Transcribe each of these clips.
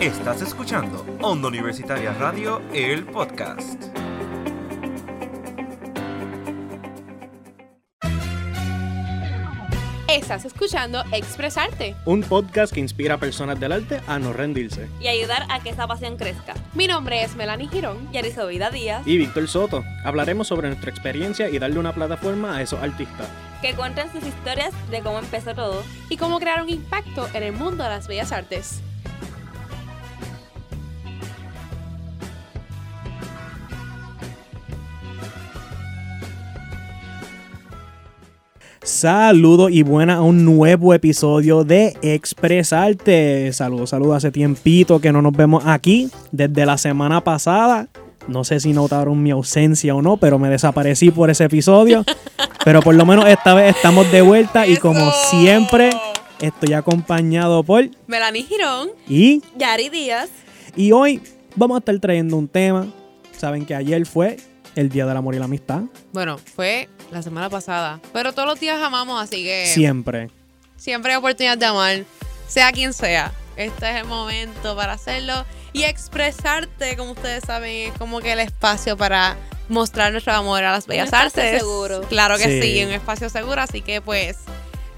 Estás escuchando Onda Universitaria Radio, el podcast. Estás escuchando Expresarte. Un podcast que inspira a personas del arte a no rendirse. y ayudar a que esa pasión crezca. Mi nombre es Melanie Girón. Y Vida Díaz, Y Víctor Soto. Hablaremos sobre nuestra experiencia y darle una plataforma a esos artistas. que cuentan sus historias de cómo empezó todo. y cómo crear un impacto en el mundo de las bellas artes. Saludos y buena a un nuevo episodio de Expresarte. Saludos, saludos. Hace tiempito que no nos vemos aquí. Desde la semana pasada. No sé si notaron mi ausencia o no, pero me desaparecí por ese episodio. Pero por lo menos esta vez estamos de vuelta y como siempre estoy acompañado por Melanie Girón. y Yari Díaz, Y hoy vamos a estar trayendo un tema. Saben que ayer fue el Día del Amor y la Amistad. Bueno, fue la semana pasada. Pero todos los días amamos, así que Siempre. siempre hay oportunidad de amar, sea quien sea. Este es el momento para hacerlo. Y expresarte, como ustedes saben, es como que el espacio para mostrar nuestro amor a las bellas espacio artes. seguro. Claro que Sí. sí, un espacio seguro. Así que pues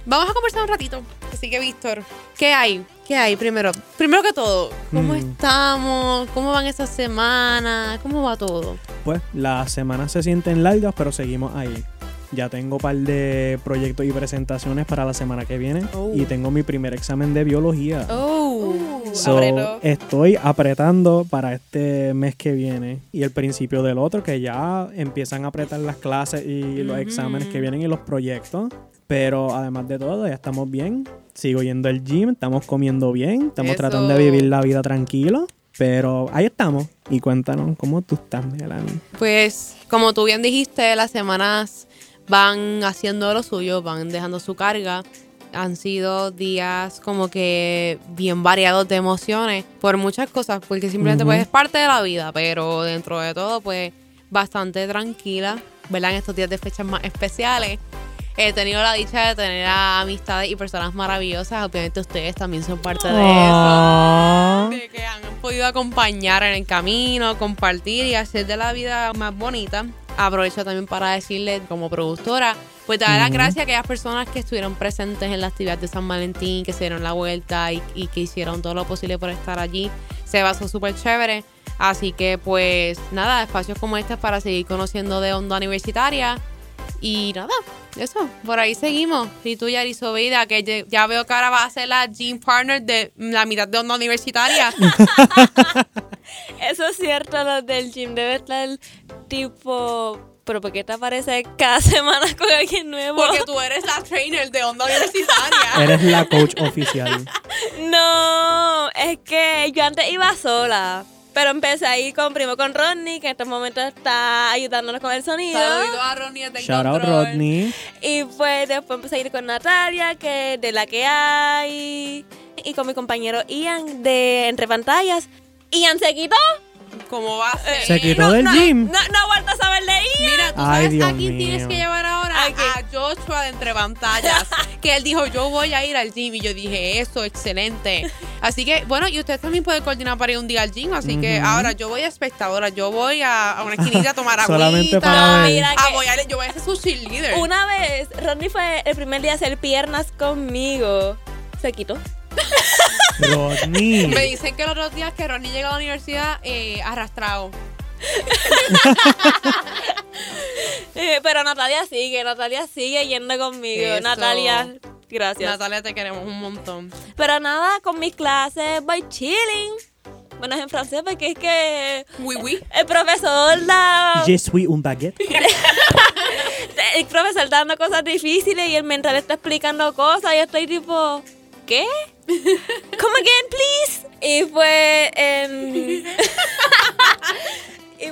vamos a conversar un ratito. Así que Víctor, ¿qué hay? ¿Qué hay primero? Primero que todo, ¿cómo Mm. estamos? ¿Cómo van estas semanas? ¿Cómo va todo? Pues las semanas se sienten largas, pero seguimos ahí. Ya tengo un par de proyectos y presentaciones para la semana que viene. Oh. Y tengo mi primer examen de biología. Oh, So, apretó. estoy apretando para este mes que viene y el principio del otro, que ya empiezan a apretar las clases y los Ujú. exámenes que vienen y los proyectos. Pero además de todo, ya estamos bien. Sigo yendo al gym, estamos comiendo bien, estamos Eso. tratando de vivir la vida tranquilo. Pero ahí estamos. Y cuéntanos cómo tú estás, Melanie. Pues, como tú bien dijiste, las semanas van haciendo lo suyo, van dejando su carga. Han sido días como que bien variados de emociones por muchas cosas, porque simplemente Ujú. pues es parte de la vida, pero dentro de todo pues bastante tranquila, ¿verdad? En estos días de fechas más especiales. He tenido la dicha de tener a amistades y personas maravillosas. Obviamente ustedes también son parte de eso de que han podido acompañar en el camino, compartir y hacer de la vida más bonita. Aprovecho también para decirles como productora, pues dar las Ujú. gracias a aquellas personas que estuvieron presentes en la actividad de San Valentín, que se dieron la vuelta y, y que hicieron todo lo posible por estar allí. Se basó súper chévere. Así que pues nada, espacios como este para seguir conociendo de onda universitaria. Y nada, eso, por ahí seguimos. Y tú, Yariso Vida, que ya- veo que ahora vas a ser la gym partner de la mitad de onda universitaria. eso es cierto, los del gym debe estar tipo, pero ¿por qué te aparece cada semana con alguien nuevo? Porque tú eres la trainer de onda universitaria. Eres la coach oficial. No, es que yo antes iba sola, pero empecé a ir con primo con Rodney, que en estos momentos está ayudándonos con el sonido. Saludos a Ronnie de Shout out. Rodney. Y pues después empecé a ir con Natalia, que de la que hay, y con mi compañero Ian de Entre Pantallas. Ian se quitó. ¿Cómo va a ser? Se quitó del no, gym. No, no he vuelto a saber de. Mira, tú Ay, sabes Dios a quién mío. tienes que llevar ahora ¿A quién? a Joshua de entre pantallas. que él dijo, yo voy a ir al gym. Y yo dije, eso, excelente. Así que, bueno, y ustedes también pueden coordinar para ir un día al gym. Así que ahora yo voy a espectadora. Yo voy a, a una esquinita a tomar agüita. Solamente para ver. Mira a que- voy a, yo voy a ser su cheerleader. Una vez, Rodney fue el primer día a hacer piernas conmigo. Se quitó. Rodney. Me dicen que los otros días que Ronnie llega a la universidad eh, arrastrado. Eh, pero Natalia sigue, Natalia sigue yendo conmigo. Eso. Natalia, gracias. Natalia, te queremos un montón. Pero nada, con mis clases voy chilling. Bueno, es en francés porque es que Oui, oui. el profesor da, Je suis un baguette. el profesor está dando cosas difíciles y el mental está explicando cosas y yo estoy tipo, ¿qué? Come again, please. Y en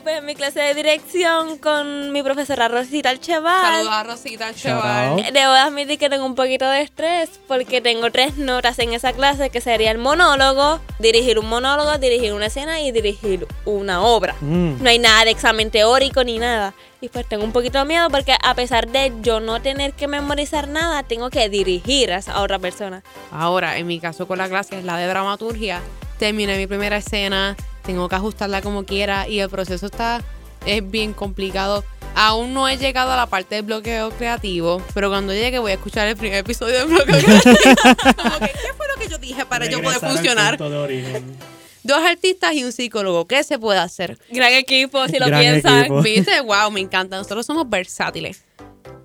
y pues en mi clase de dirección con mi profesora Rosita Alcheval. Saludos a Rosita Shout Cheval. out. Debo admitir que tengo un poquito de estrés porque tengo tres notas en esa clase que sería el monólogo, dirigir un monólogo, dirigir una escena y dirigir una obra. Mm. No hay nada de examen teórico ni nada. Y pues tengo un poquito de miedo porque a pesar de yo no tener que memorizar nada, tengo que dirigir a esa otra persona. Ahora, en mi caso con la clase es la de dramaturgia. terminé mi primera escena, tengo que ajustarla como quiera y el proceso está es bien complicado. Aún no he llegado a la parte del bloqueo creativo, pero cuando llegue voy a escuchar el primer episodio del bloqueo creativo. como que, ¿qué fue lo que yo dije para yo poder funcionar? Dos artistas y un psicólogo, ¿qué se puede hacer? Gran equipo, si lo Gran piensan. equipo. ¿Viste? Wow, me encanta. Nosotros somos versátiles.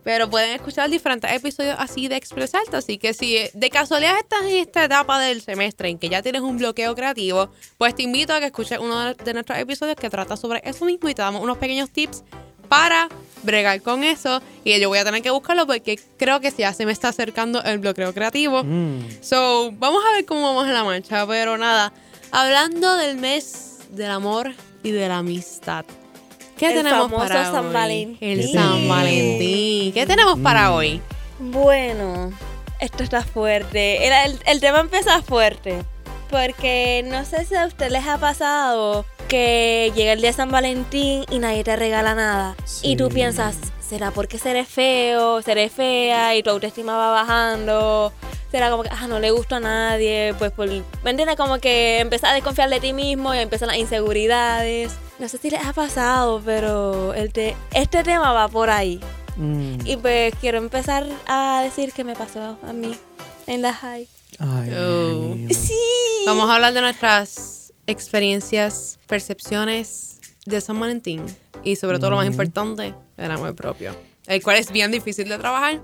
Pero pueden escuchar diferentes episodios así de expresarte. Así que si de casualidad estás en esta etapa del semestre en que ya tienes un bloqueo creativo, pues te invito a que escuches uno de nuestros episodios que trata sobre eso mismo y te damos unos pequeños tips para bregar con eso. Y yo voy a tener que buscarlo porque creo que ya se me está acercando el bloqueo creativo. Mm. So, vamos a ver cómo vamos en la marcha. Pero nada, hablando del mes del amor y de la amistad. ¿Qué El tenemos famoso para San hoy? Valentín. El San Valentín. ¿Qué tenemos para hoy? Bueno, esto está fuerte. El, el- el tema empieza fuerte. Porque no sé si a ustedes les ha pasado que llega el día de San Valentín y nadie te regala nada. Y tú piensas, ¿será porque seré feo, seré fea y tu autoestima va bajando? ¿Será como que, ah, no le gusto a nadie? Pues, por, ¿me entiendes? Como que empiezas a desconfiar de ti mismo y empiezan las inseguridades. No sé si les ha pasado, pero el te- este tema va por ahí. Mm. Y pues quiero empezar a decir qué me pasó a mí en la high. Ay, Oh. Sí. Vamos a hablar de nuestras experiencias, percepciones de San Valentín. Y sobre todo lo más importante, el amor propio. El cual es bien difícil de trabajar.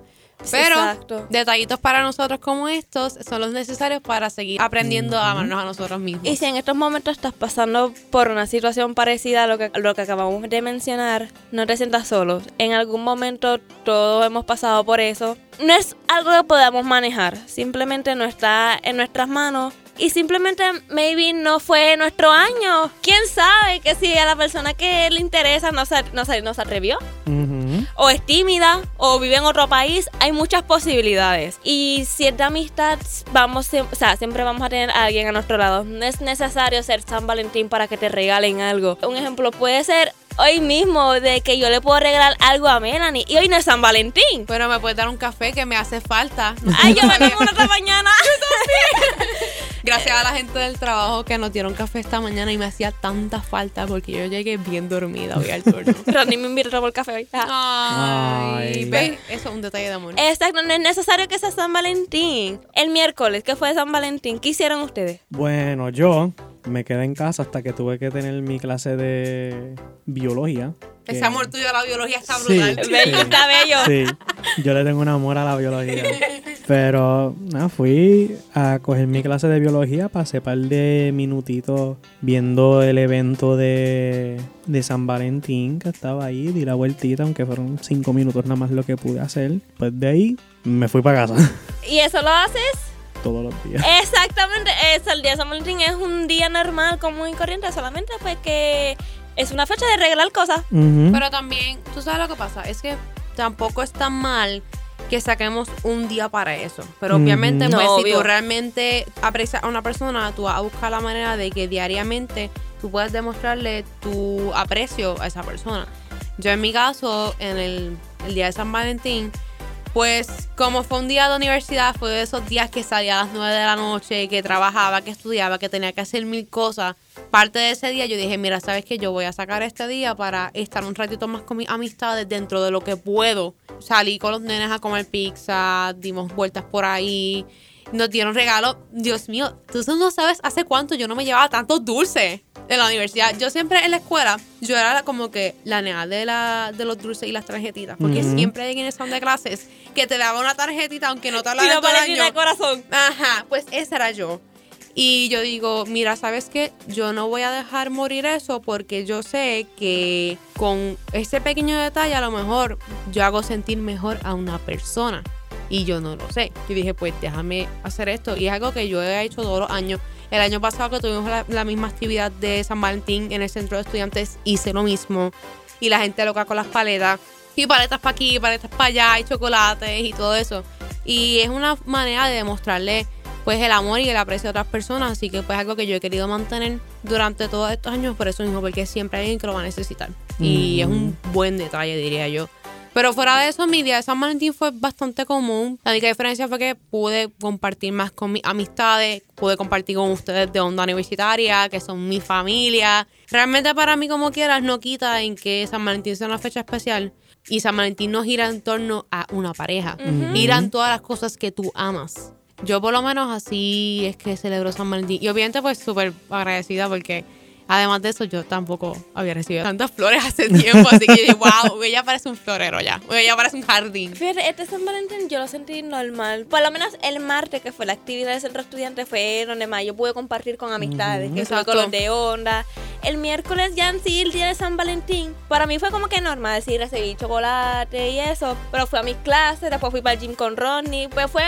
Pero Exacto. detallitos para nosotros como estos son los necesarios para seguir aprendiendo a amarnos a nosotros mismos. Y si en estos momentos estás pasando por una situación parecida a lo que, lo que acabamos de mencionar, no te sientas solo. En algún momento todos hemos pasado por eso. No es algo que podamos manejar, simplemente no está en nuestras manos. Y simplemente, maybe no fue nuestro año. ¿Quién sabe que si a la persona que le interesa no se, no se, no se atrevió? O es tímida o vive en otro país, hay muchas posibilidades. Y de amistad, vamos, o sea, siempre vamos a tener a alguien a nuestro lado. No es necesario ser San Valentín para que te regalen algo. Un ejemplo puede ser hoy mismo de que yo le puedo regalar algo a Melanie y hoy no es San Valentín. Pero me puedes dar un café que me hace falta. Ay, yo me tomo una esta mañana. Gracias a la gente del trabajo que nos dieron café esta mañana y me hacía tanta falta porque yo llegué bien dormida hoy al turno. Rodney me invitó a tomar café hoy. Ay, Ay. ¿ves? Eso es un detalle de amor. Exacto, no es necesario que sea San Valentín. El miércoles, que fue San Valentín, ¿qué hicieron ustedes? Bueno, yo me quedé en casa hasta que tuve que tener mi clase de biología. que- Ese amor tuyo a la biología está Sí, brutal. sí. Bello, está bello. Sí, yo le tengo un amor a la biología. Pero nada, fui a coger mi clase de biología, pasé un par de minutitos viendo el evento de, de San Valentín que estaba ahí, di la vueltita, aunque fueron cinco minutos nada más lo que pude hacer. Pues de ahí me fui para casa ¿Y eso lo haces? Todos los días. Exactamente, es el día de San Valentín es un día normal, común y corriente, solamente pues que es una fecha de regalar cosas. Pero también, tú sabes lo que pasa, es que tampoco es tan mal que saquemos un día para eso. Pero obviamente, No, pues, si obvio. tú realmente aprecias a una persona, tú vas a buscar la manera de que diariamente tú puedas demostrarle tu aprecio a esa persona. Yo en mi caso, en el, el día de San Valentín, pues como fue un día de universidad, fue de esos días que salía a las 9 de la noche, que trabajaba, que estudiaba, que tenía que hacer mil cosas. Parte de ese día yo dije, mira, ¿sabes qué? Yo voy a sacar este día para estar un ratito más con mis amistades dentro de lo que puedo. Salí con los nenes a comer pizza, dimos vueltas por ahí, nos dieron regalos. Dios mío, tú no sabes hace cuánto yo no me llevaba tantos dulces en la universidad. Yo siempre en la escuela, yo era como que la nea de, la, de los dulces y las tarjetitas, porque Ujú. siempre hay quienes son de clases que te daban una tarjetita aunque no te Y hablara no todo el año. de corazón. Ajá, pues esa era yo. Y yo digo, mira, ¿sabes qué? Yo no voy a dejar morir eso porque yo sé que con ese pequeño detalle a lo mejor yo hago sentir mejor a una persona. Y yo no lo sé. Yo dije, pues déjame hacer esto. Y es algo que yo he hecho todos los años. El año pasado que tuvimos la, la misma actividad de San Valentín en el centro de estudiantes, hice lo mismo. Y la gente loca con las paletas. Y paletas para aquí, paletas para allá, y chocolates y todo eso. Y es una manera de demostrarle pues el amor y el aprecio a otras personas. Así que pues algo que yo he querido mantener durante todos estos años por eso mismo, porque siempre hay alguien que lo va a necesitar. Y Mm. es un buen detalle, diría yo. Pero fuera de eso, mi día de San Valentín fue bastante común. La única diferencia fue que pude compartir más con mis amistades, pude compartir con ustedes de onda universitaria, que son mi familia. Realmente para mí, como quieras, no quita en que San Valentín sea una fecha especial. Y San Valentín no gira en torno a una pareja. Giran todas las cosas que tú amas. Yo por lo menos así es que celebro San Valentín. Y obviamente pues súper agradecida porque además de eso yo tampoco había recibido tantas flores hace tiempo. así que wow, ella parece un florero ya. Ella parece un jardín. Fíjate, este San Valentín yo lo sentí normal. Por lo menos el martes, que fue la actividad del centro estudiante, fue donde más yo pude compartir con amistades, que fue Exacto. con los de onda. El miércoles ya en sí, el día de San Valentín, para mí fue como que normal, sí, recibí chocolate y eso. Pero fui a mis clases, después fui para el gym con Ronnie, pues fue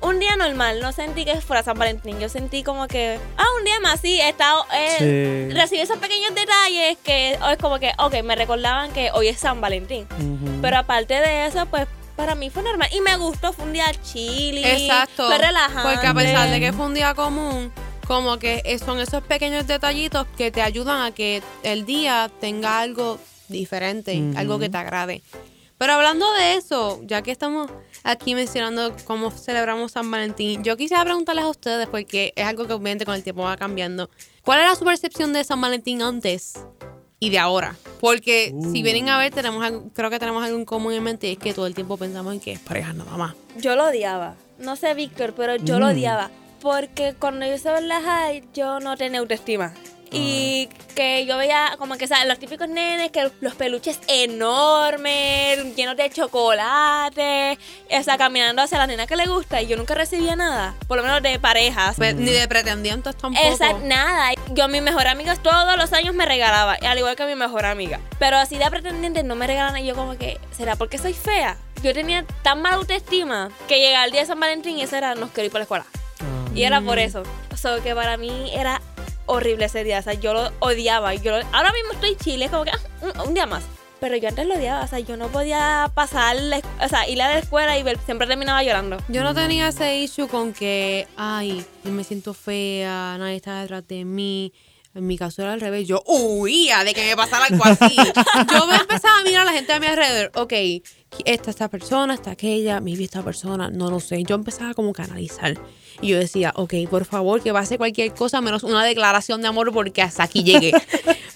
un día normal, no sentí que fuera San Valentín, yo sentí como que, ah, un día más, sí, he estado, eh, Sí. recibí esos pequeños detalles que hoy es como que, ok, me recordaban que hoy es San Valentín. Pero aparte de eso, pues para mí fue normal. Y me gustó, fue un día chili. Exacto. Fue relajante. Porque a pesar de que fue un día común, como que son esos pequeños detallitos que te ayudan a que el día tenga algo diferente, algo que te agrade. Pero hablando de eso, ya que estamos aquí mencionando cómo celebramos San Valentín, yo quisiera preguntarles a ustedes, porque es algo que obviamente con el tiempo va cambiando. ¿Cuál era su percepción de San Valentín antes y de ahora? Porque si vienen a ver, tenemos algo- creo que tenemos algo en común en mente y es que todo el tiempo pensamos en que es pareja nada más. Yo lo odiaba. No sé, Víctor, pero yo lo Mm. odiaba. Porque cuando yo estaba en la high, yo no tenía autoestima. Y que yo veía como que, ¿sabes? Los típicos nenes, que los peluches enormes, llenos de chocolate, o sea, caminando hacia la nena que le gusta y yo nunca recibía nada, por lo menos de parejas. Pe- Ni de pretendientes tampoco. Esa, nada. Yo a mi mejor amiga todos los años me regalaba, al igual que a mi mejor amiga. Pero así de pretendientes no me regalan y yo como que, ¿será porque soy fea? Yo tenía tan mala autoestima que llegaba el día de San Valentín y ese era, nos quiero ir para la escuela. Ah. Y era por eso. O sea, que para mí era horrible ese día. O sea, yo lo odiaba. Yo lo- ahora mismo estoy chile, como que, ah, un, un día más. Pero yo antes lo odiaba, o sea, yo no podía pasar, la, o sea, ir a la escuela y ver- siempre terminaba llorando. Yo no tenía ese issue con que, ay, me siento fea, nadie está detrás de mí. En mi caso era al revés. Yo huía de que me pasara algo así. Yo me empezaba a mirar a la gente a mi alrededor. Ok, esta, esta persona, esta aquella, maybe esta persona, no lo sé. Yo empezaba como a analizar. Y yo decía, ok, por favor, que pase cualquier cosa menos una declaración de amor porque hasta aquí llegué.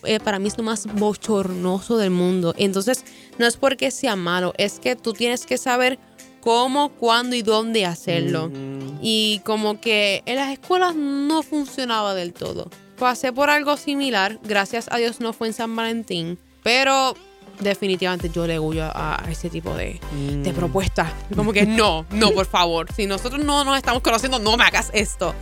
Eh, para mí es lo más bochornoso del mundo. Entonces, no es porque sea malo, es que tú tienes que saber cómo, cuándo y dónde hacerlo. Ujú. Y como que en las escuelas no funcionaba del todo. Pasé por algo similar, gracias a Dios no fue en San Valentín, pero definitivamente yo le huyo a, a ese tipo de, de Mm. propuestas. Como que no, no, por favor. Si nosotros no nos estamos conociendo, no me hagas esto.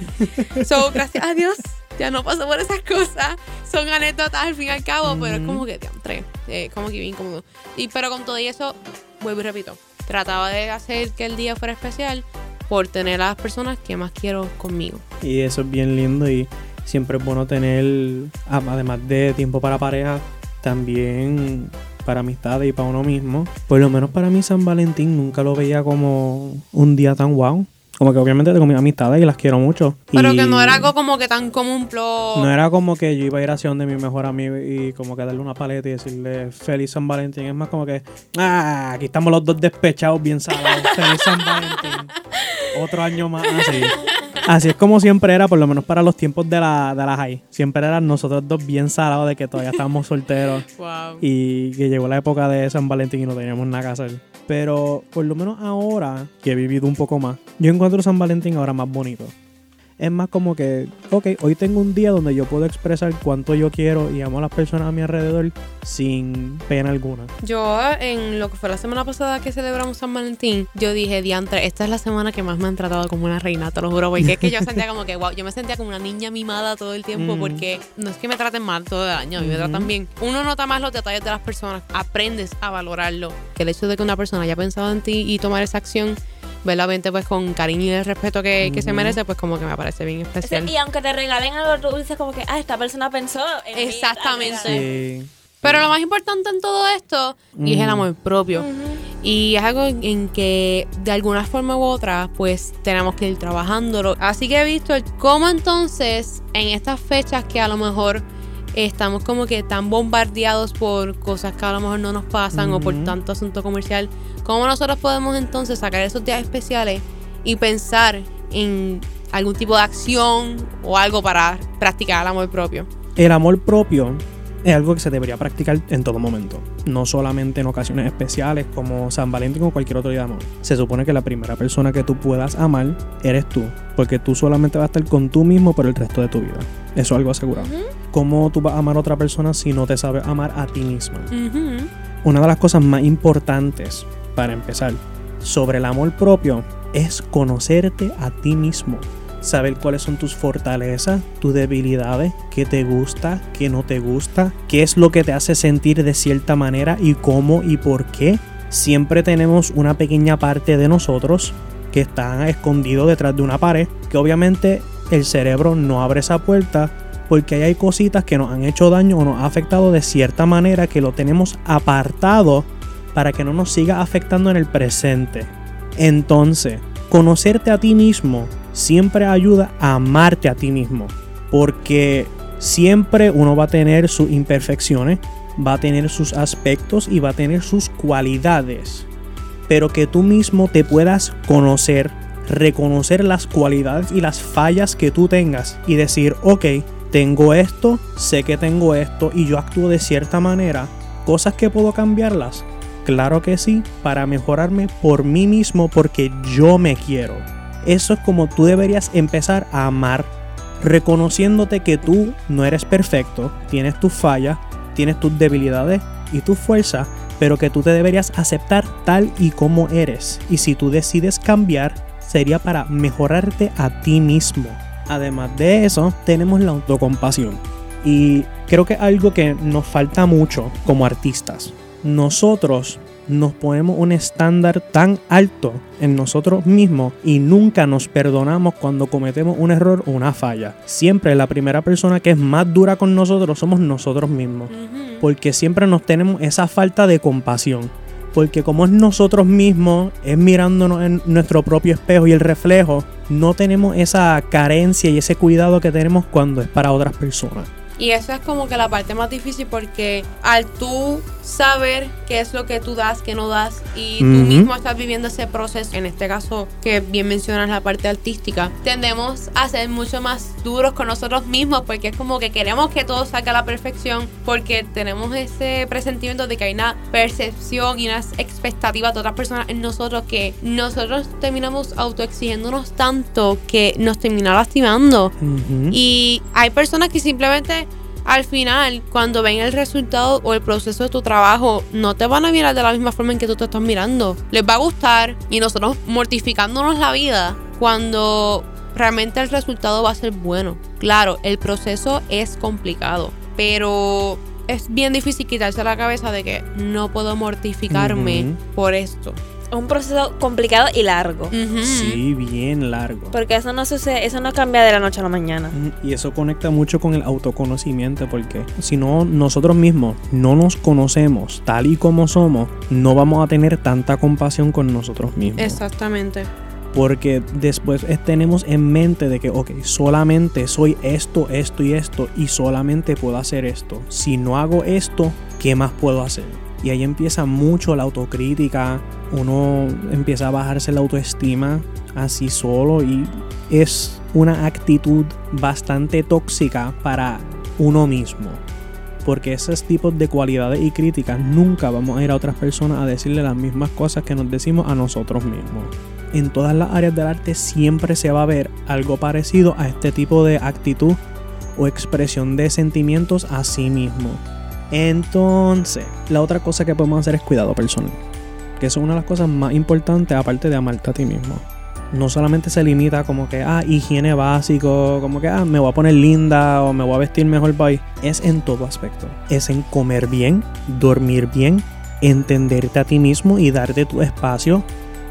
So, gracias a Dios, ya no paso por esas cosas. Son anécdotas al fin y al cabo, pero es como que te eh, como que bien incómodo. Y pero con todo y eso, vuelvo y repito, trataba de hacer que el día fuera especial por tener a las personas que más quiero conmigo. Y eso es bien lindo y siempre es bueno tener, a- además de tiempo para pareja, también para amistades y para uno mismo. Por lo menos para mí San Valentín nunca lo veía como un día tan wow. Como que obviamente tengo mis amistades y las quiero mucho. Pero Y que no era algo como que tan común, plot. No era como que yo iba a ir hacia donde mi mejor amigo y como que darle una paleta y decirle feliz San Valentín. Es más como que, ah, aquí estamos los dos despechados bien salados. feliz San Valentín. Otro año más así. Así es como siempre era, por lo menos para los tiempos de la, de la high. Siempre eran nosotros dos bien salados de que todavía estábamos solteros Wow. y que llegó la época de San Valentín y no teníamos nada que hacer. Pero por lo menos ahora que he vivido un poco más, yo encuentro San Valentín ahora más bonito. Es más como que, ok, hoy tengo un día donde yo puedo expresar cuánto yo quiero y amo a las personas a mi alrededor sin pena alguna. Yo, en lo que fue la semana pasada que celebramos San Valentín, yo dije, diantre, esta es la semana que más me han tratado como una reina, te lo juro, porque es que yo sentía como que, wow, yo me sentía como una niña mimada todo el tiempo, Mm. porque no es que me traten mal todo el año, a mí me tratan bien. Uno nota más los detalles de las personas, aprendes a valorarlo. Que el hecho de que una persona haya pensado en ti y tomar esa acción, verdaderamente, pues con cariño y el respeto que, que se merece, pues como que me parece bien especial. Y aunque te regalen algo, tú dices como que, ah, esta persona pensó en. Exactamente. Sí. Pero lo más importante en todo esto y es el amor propio. Y es algo en que de alguna forma u otra, pues tenemos que ir trabajándolo. Así que he visto el cómo entonces en estas fechas que a lo mejor estamos como que tan bombardeados por cosas que a lo mejor no nos pasan o por tanto asunto comercial, ¿cómo nosotros podemos entonces sacar esos días especiales y pensar en algún tipo de acción o algo para practicar el amor propio? El amor propio es algo que se debería practicar en todo momento, no solamente en ocasiones especiales como San Valentín o cualquier otro día de amor. Se supone que la primera persona que tú puedas amar eres tú, porque tú solamente vas a estar con tú mismo por el resto de tu vida. Eso es algo asegurado. ¿Cómo tú vas a amar a otra persona si no te sabes amar a ti misma? Una de las cosas más importantes para empezar sobre el amor propio es conocerte a ti mismo. Saber cuáles son tus fortalezas, tus debilidades, qué te gusta, qué no te gusta, qué es lo que te hace sentir de cierta manera y cómo y por qué. Siempre tenemos una pequeña parte de nosotros que está escondido detrás de una pared, que obviamente el cerebro no abre esa puerta porque hay cositas que nos han hecho daño o nos ha afectado de cierta manera que lo tenemos apartado para que no nos siga afectando en el presente. Entonces, conocerte a ti mismo siempre ayuda a amarte a ti mismo, porque siempre uno va a tener sus imperfecciones, va a tener sus aspectos y va a tener sus cualidades, pero que tú mismo te puedas conocer, reconocer las cualidades y las fallas que tú tengas y decir, ok, tengo esto, sé que tengo esto y yo actúo de cierta manera, cosas que puedo cambiarlas. Claro que sí, para mejorarme por mí mismo porque yo me quiero. Eso es como tú deberías empezar a amar, reconociéndote que tú no eres perfecto, tienes tus fallas, tienes tus debilidades y tus fuerzas, pero que tú te deberías aceptar tal y como eres. Y si tú decides cambiar, sería para mejorarte a ti mismo. Además de eso, tenemos la autocompasión. Y creo que algo que nos falta mucho como artistas. Nosotros nos ponemos un estándar tan alto en nosotros mismos y nunca nos perdonamos cuando cometemos un error o una falla. Siempre la primera persona que es más dura con nosotros somos nosotros mismos. Porque siempre nos tenemos esa falta de compasión. Porque como es nosotros mismos, es mirándonos en nuestro propio espejo y el reflejo, no tenemos esa carencia y ese cuidado que tenemos cuando es para otras personas. Y eso es como que la parte más difícil porque al tú saber qué es lo que tú das, qué no das, y tú Ujú. mismo estás viviendo ese proceso, en este caso que bien mencionas la parte artística, tendemos a ser mucho más duros con nosotros mismos porque es como que queremos que todo salga a la perfección porque tenemos ese presentimiento de que hay una percepción y unas expectativas de otras personas en nosotros que nosotros terminamos autoexigiéndonos tanto que nos termina lastimando. Ujú. Y hay personas que simplemente al final, cuando ven el resultado o el proceso de tu trabajo, no te van a mirar de la misma forma en que tú te estás mirando. Les va a gustar y nosotros mortificándonos la vida cuando realmente el resultado va a ser bueno. Claro, el proceso es complicado, pero es bien difícil quitarse la cabeza de que no puedo mortificarme por esto. Es un proceso complicado y largo. Sí, bien largo. Porque eso no sucede, eso no cambia de la noche a la mañana. Ujú, Y eso conecta mucho con el autoconocimiento porque si no nosotros mismos no nos conocemos tal y como somos, no vamos a tener tanta compasión con nosotros mismos. Exactamente. Porque después eh, tenemos en mente de que, ok, solamente soy esto, esto y esto y solamente puedo hacer esto. Si no hago esto, ¿qué más puedo hacer? Y ahí empieza mucho la autocrítica, uno empieza a bajarse la autoestima así solo y es una actitud bastante tóxica para uno mismo. Porque esos tipos de cualidades y críticas nunca vamos a ir a otras personas a decirle las mismas cosas que nos decimos a nosotros mismos en todas las áreas del arte siempre se va a ver algo parecido a este tipo de actitud o expresión de sentimientos a sí mismo. Entonces, la otra cosa que podemos hacer es cuidado personal. Que es una de las cosas más importantes aparte de amarte a ti mismo. No solamente se limita como que, ah, higiene básico, como que, ah, me voy a poner linda o me voy a vestir mejor para. Es en todo aspecto. Es en comer bien, dormir bien, entenderte a ti mismo y darte tu espacio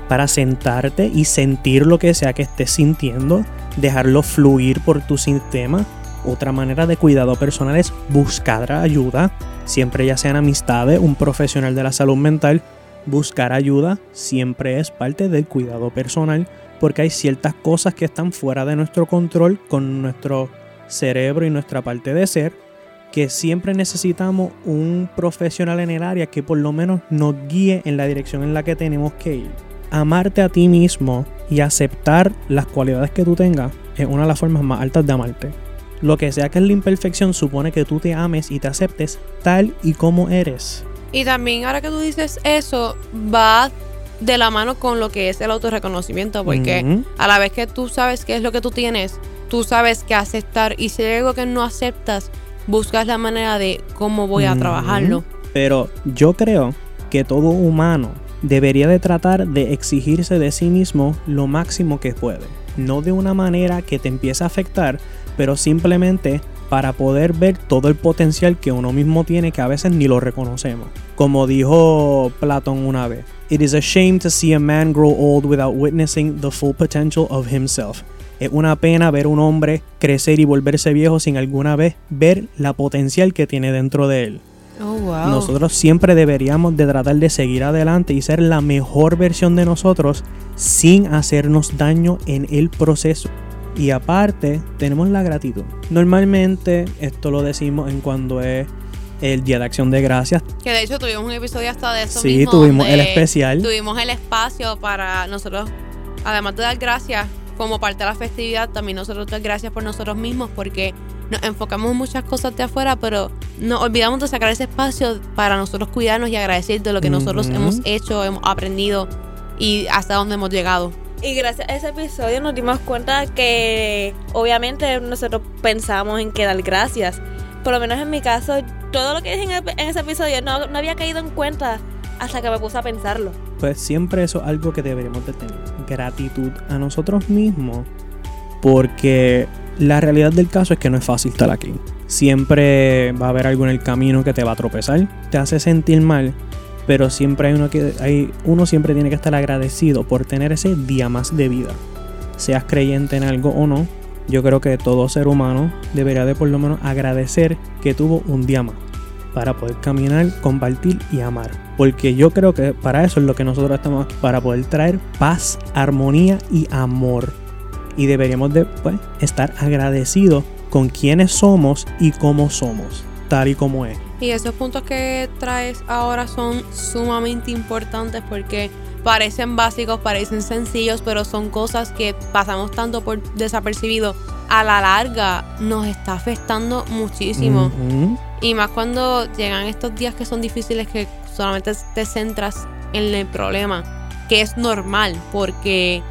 para sentarte y sentir lo que sea que estés sintiendo, dejarlo fluir por tu sistema. Otra manera de cuidado personal es buscar ayuda, siempre ya sean amistades, un profesional de la salud mental. Buscar ayuda siempre es parte del cuidado personal porque hay ciertas cosas que están fuera de nuestro control con nuestro cerebro y nuestra parte de ser que siempre necesitamos un profesional en el área que por lo menos nos guíe en la dirección en la que tenemos que ir. Amarte a ti mismo y aceptar las cualidades que tú tengas es una de las formas más altas de amarte. Lo que sea que es la imperfección supone que tú te ames y te aceptes tal y como eres. Y también ahora que tú dices eso, va de la mano con lo que es el autorreconocimiento, porque a la vez que tú sabes qué es lo que tú tienes, tú sabes qué aceptar y si hay algo que no aceptas, buscas la manera de cómo voy a trabajarlo. Pero yo creo que todo humano debería de tratar de exigirse de sí mismo lo máximo que puede. No de una manera que te empiece a afectar, pero simplemente para poder ver todo el potencial que uno mismo tiene que a veces ni lo reconocemos. Como dijo Platón una vez, It is a shame to see a man grow old without witnessing the full potential of himself. Es una pena ver un hombre crecer y volverse viejo sin alguna vez ver la potencial que tiene dentro de él. Oh, wow. Nosotros siempre deberíamos de tratar de seguir adelante y ser la mejor versión de nosotros sin hacernos daño en el proceso. Y aparte, tenemos la gratitud. Normalmente esto lo decimos en cuando es el Día de Acción de Gracias. Que de hecho tuvimos un episodio hasta de eso Sí, mismo, tuvimos el especial. Tuvimos el espacio para nosotros, además de dar gracias como parte de la festividad, también nosotros dar gracias por nosotros mismos porque nos enfocamos en muchas cosas de afuera, pero nos olvidamos de sacar ese espacio para nosotros cuidarnos y agradecer de lo que nosotros hemos hecho, hemos aprendido y hasta dónde hemos llegado. Y gracias a ese episodio nos dimos cuenta que obviamente nosotros pensamos en que dar gracias. Por lo menos en mi caso, todo lo que dije en, ese episodio no, no había caído en cuenta hasta que me puse a pensarlo. Pues siempre eso es algo que deberíamos de tener. Gratitud a nosotros mismos. Porque la realidad del caso es que no es fácil estar aquí. Siempre va a haber algo en el camino que te va a tropezar, te hace sentir mal, pero siempre hay uno que hay, uno siempre tiene que estar agradecido por tener ese día más de vida. Seas creyente en algo o no, yo creo que todo ser humano debería de por lo menos agradecer que tuvo un día más para poder caminar, compartir y amar. Porque yo creo que para eso es lo que nosotros estamos, para poder traer paz, armonía y amor. Y deberíamos de pues, estar agradecidos con quienes somos y cómo somos, tal y como es. Y esos puntos que traes ahora son sumamente importantes porque parecen básicos, parecen sencillos, pero son cosas que pasamos tanto por desapercibido. A la larga nos está afectando muchísimo. Y más cuando llegan estos días que son difíciles que solamente te centras en el problema, que es normal, porque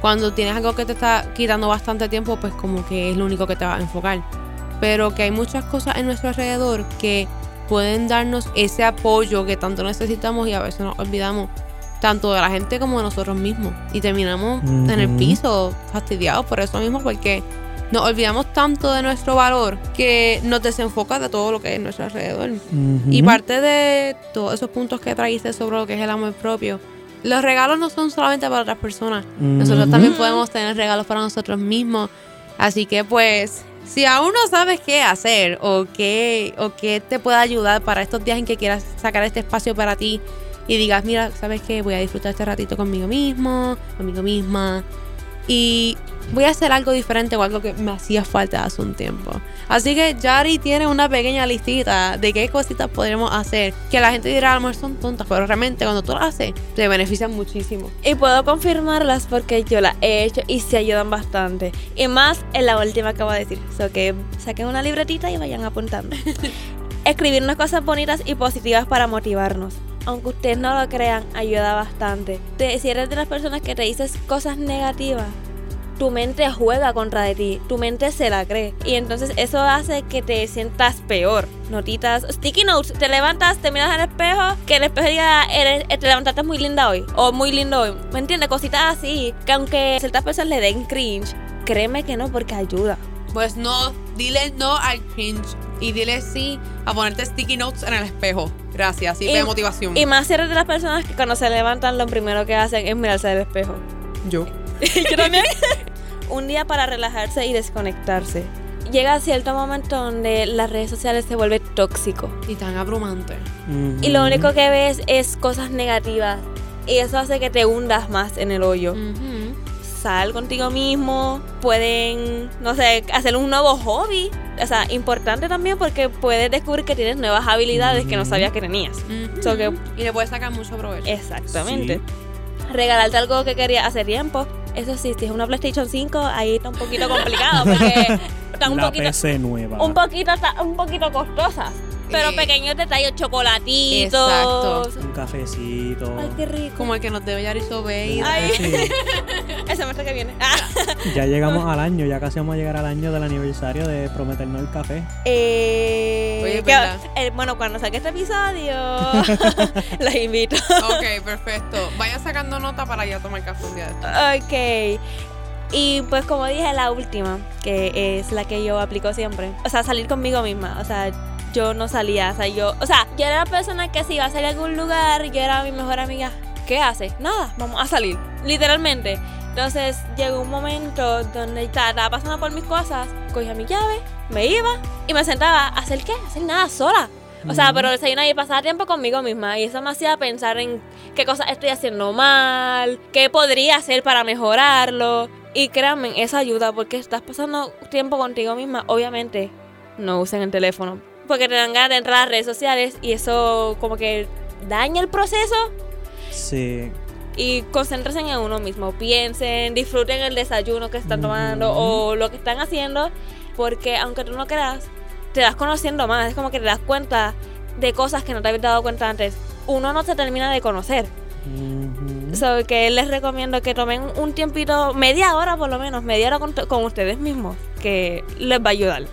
cuando tienes algo que te está quitando bastante tiempo, pues como que es lo único que te va a enfocar. Pero que hay muchas cosas en nuestro alrededor que pueden darnos ese apoyo que tanto necesitamos y a veces nos olvidamos tanto de la gente como de nosotros mismos. Y terminamos en el piso fastidiados por eso mismo, porque nos olvidamos tanto de nuestro valor que nos desenfoca de todo lo que es nuestro alrededor. Y parte de todos esos puntos que trajiste sobre lo que es el amor propio, los regalos no son solamente para otras personas. Nosotros también podemos tener regalos para nosotros mismos. Así que pues, si aún no sabes qué hacer o qué, o qué te puede ayudar para estos días en que quieras sacar este espacio para ti y digas, mira, ¿sabes qué? Voy a disfrutar este ratito conmigo mismo, conmigo misma. Y voy a hacer algo diferente o algo que me hacía falta hace un tiempo. Así que Yari tiene una pequeña listita de qué cositas podremos hacer. Que la gente dirá, a lo mejor son tontas, pero realmente cuando tú las haces, te benefician muchísimo. Y puedo confirmarlas porque yo las he hecho y se ayudan bastante. Y más en la última que voy a decir. So que saquen una libretita y vayan apuntando. Escribir unas cosas bonitas y positivas para motivarnos. Aunque ustedes no lo crean, ayuda bastante. Te- si eres de las personas que te dices cosas negativas, tu mente juega contra de ti, tu mente se la cree. Y entonces eso hace que te sientas peor. Notitas, sticky notes, te levantas, te miras al espejo, que el espejo diga, eres, te levantaste muy linda hoy, o muy lindo hoy. ¿Me entiendes? Cositas así, que aunque ciertas personas le den cringe, créeme que no, porque ayuda. Pues no, dile no al cringe y dile sí a ponerte sticky notes en el espejo. Gracias, sí, Y- de motivación. Y más eres de las personas que cuando se levantan lo primero que hacen es mirarse al espejo. yo. Yo también. Un día para relajarse y desconectarse. Llega cierto momento donde las redes sociales se vuelven tóxico. Y tan abrumante. Y lo único que ves es cosas negativas. Y eso hace que te hundas más en el hoyo. Sal contigo mismo. Pueden, no sé, hacer un nuevo hobby. O sea, importante también porque puedes descubrir que tienes nuevas habilidades que no sabías que tenías. So que- y le puedes sacar mucho provecho. Exactamente. Regalarte algo que querías hace tiempo. Eso sí, si es una PlayStation 5, ahí está un poquito complicado porque está un la poquito, PC nueva. un poquito, está un poquito costosa. Pero Eh, pequeños detalles, chocolatitos. Exacto. Un cafecito. Ay, qué rico. Como el que nos debe Yariso Bay. Ay. Sí. El semestre que viene. Ah. Ya llegamos al año, ya casi vamos a llegar al año del aniversario de prometernos el café. Eh, Oye, eh, bueno, cuando saque este episodio, los invito. ok, perfecto. Vayan sacando nota para ya tomar café un día de esto. Ok. Y pues como dije, la última, que es la que yo aplico siempre. O sea, salir conmigo misma. O sea, yo no salía. O sea, yo, o sea, yo era la persona que si iba a salir a algún lugar, yo era mi mejor amiga. ¿Qué hace? Nada, vamos a salir. Literalmente. Entonces llegó un momento donde estaba, pasando por mis cosas, cogía mi llave, me iba y me sentaba a hacer qué? A hacer nada sola. O sea, pero desayunar y pasar tiempo conmigo misma. Y eso me hacía pensar en qué cosas estoy haciendo mal, qué podría hacer para mejorarlo. Y créanme, eso ayuda porque estás pasando tiempo contigo misma. Obviamente, no usen el teléfono. Porque te dan ganas de entrar a las redes sociales y eso como que daña el proceso. Sí. Y concéntrense en uno mismo. Piensen, disfruten el desayuno que están tomando o lo que están haciendo. Porque aunque tú no creas, te das conociendo más. Es como que te das cuenta de cosas que no te habías dado cuenta antes. Uno no se termina de conocer. Ujú. So, que les recomiendo que tomen un tiempito, media hora por lo menos, media hora con, con ustedes mismos, que les va a ayudar.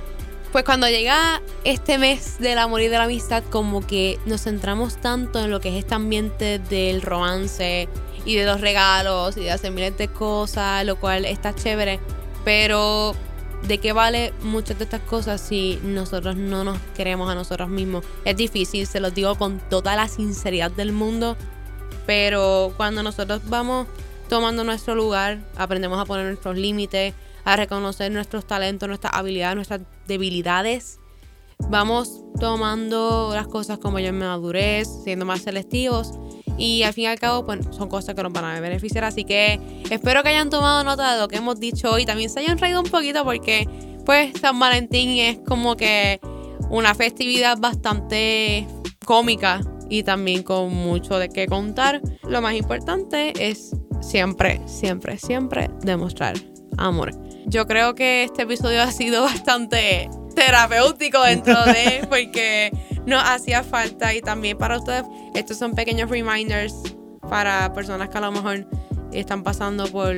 Pues cuando llega este mes del amor y de la amistad, como que nos centramos tanto en lo que es este ambiente del romance y de los regalos y de hacer miles de cosas, lo cual está chévere. Pero, ¿de qué vale muchas de estas cosas si nosotros no nos queremos a nosotros mismos? Es difícil, se los digo con toda la sinceridad del mundo. Pero cuando nosotros vamos tomando nuestro lugar, aprendemos a poner nuestros límites, a reconocer nuestros talentos, nuestras habilidades, nuestras debilidades. Vamos tomando las cosas con mayor madurez, siendo más selectivos y al fin y al cabo pues, son cosas que nos van a beneficiar. Así que espero que hayan tomado nota de lo que hemos dicho hoy. También se hayan reído un poquito porque pues San Valentín es como que una festividad bastante cómica y también con mucho de qué contar. Lo más importante es siempre, siempre, siempre demostrar amor. Yo creo que este episodio ha sido bastante terapéutico dentro de, porque nos hacía falta y también para ustedes, estos son pequeños reminders para personas que a lo mejor están pasando por,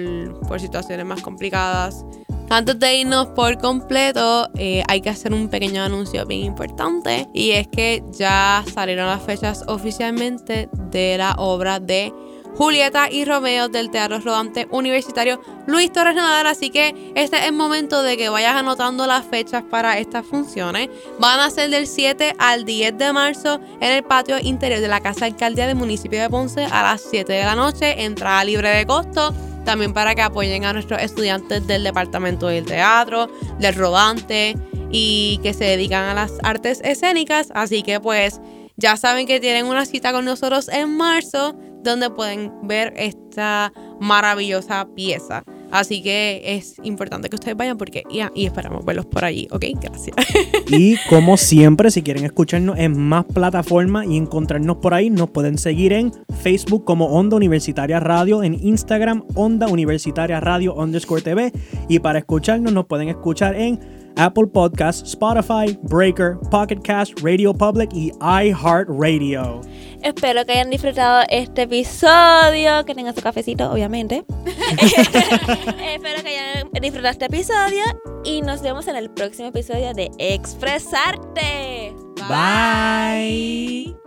por situaciones más complicadas. Antes de irnos por completo, eh, hay que hacer un pequeño anuncio bien importante y es que ya salieron las fechas oficialmente de la obra de Julieta y Romeo del Teatro Rodante Universitario Luis Torres Nadal. Así que este es el momento de que vayas anotando las fechas para estas funciones. Van a ser del 7 al 10 de marzo en el patio interior de la Casa Alcaldía del municipio de Ponce a las 7 de la noche. Entrada libre de costo. También para que apoyen a nuestros estudiantes del departamento del teatro, del rodante y que se dedican a las artes escénicas. Así que pues ya saben que tienen una cita con nosotros en marzo donde pueden ver esta maravillosa pieza. Así que es importante que ustedes vayan porque ya, y esperamos verlos por allí, ¿ok? Gracias. Y como siempre, si quieren escucharnos en más plataformas y encontrarnos por ahí, nos pueden seguir en Facebook como Onda Universitaria Radio, en Instagram Onda Universitaria Radio underscore TV. Y para escucharnos, nos pueden escuchar en Apple Podcasts, Spotify, Breaker, Pocket Cast, Radio Public y iHeartRadio. Espero que hayan disfrutado este episodio, que tengan su cafecito, obviamente. Espero que hayan disfrutado este episodio y nos vemos en el próximo episodio de Expresarte. Bye.